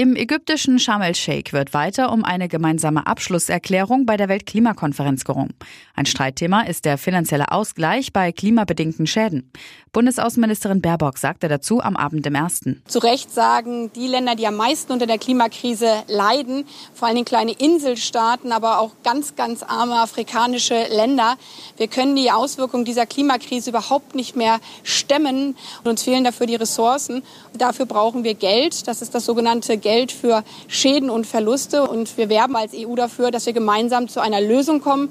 Im ägyptischen Sharm el-Sheikh wird weiter um eine gemeinsame Abschlusserklärung bei der Weltklimakonferenz gerungen. Ein Streitthema ist der finanzielle Ausgleich bei klimabedingten Schäden. Bundesaußenministerin Baerbock sagte dazu am Abend im ersten. Zu Recht sagen die Länder, die am meisten unter der Klimakrise leiden, vor allem kleine Inselstaaten, aber auch ganz, ganz arme afrikanische Länder, wir können die Auswirkungen dieser Klimakrise überhaupt nicht mehr stemmen und uns fehlen dafür die Ressourcen. Dafür brauchen wir Geld. Das ist das sogenannte Geld Geld für Schäden und Verluste. Und wir werben als EU dafür, dass wir gemeinsam zu einer Lösung kommen.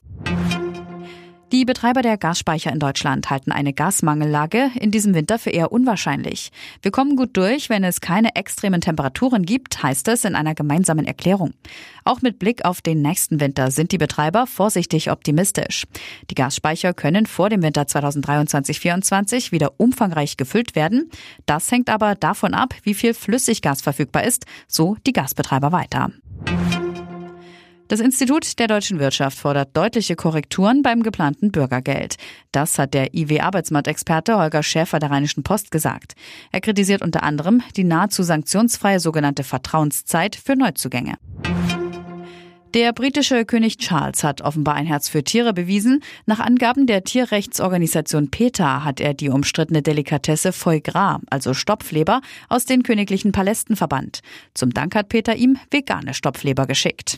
Die Betreiber der Gasspeicher in Deutschland halten eine Gasmangellage in diesem Winter für eher unwahrscheinlich. Wir kommen gut durch, wenn es keine extremen Temperaturen gibt, heißt es in einer gemeinsamen Erklärung. Auch mit Blick auf den nächsten Winter sind die Betreiber vorsichtig optimistisch. Die Gasspeicher können vor dem Winter 2023-24 wieder umfangreich gefüllt werden. Das hängt aber davon ab, wie viel Flüssiggas verfügbar ist, so die Gasbetreiber weiter. Das Institut der deutschen Wirtschaft fordert deutliche Korrekturen beim geplanten Bürgergeld. Das hat der IW-Arbeitsmarktexperte Holger Schäfer der Rheinischen Post gesagt. Er kritisiert unter anderem die nahezu sanktionsfreie sogenannte Vertrauenszeit für Neuzugänge. Der britische König Charles hat offenbar ein Herz für Tiere bewiesen. Nach Angaben der Tierrechtsorganisation PETA hat er die umstrittene Delikatesse Foie Gras, also Stopfleber, aus den königlichen Palästen verbannt. Zum Dank hat Peter ihm vegane Stopfleber geschickt.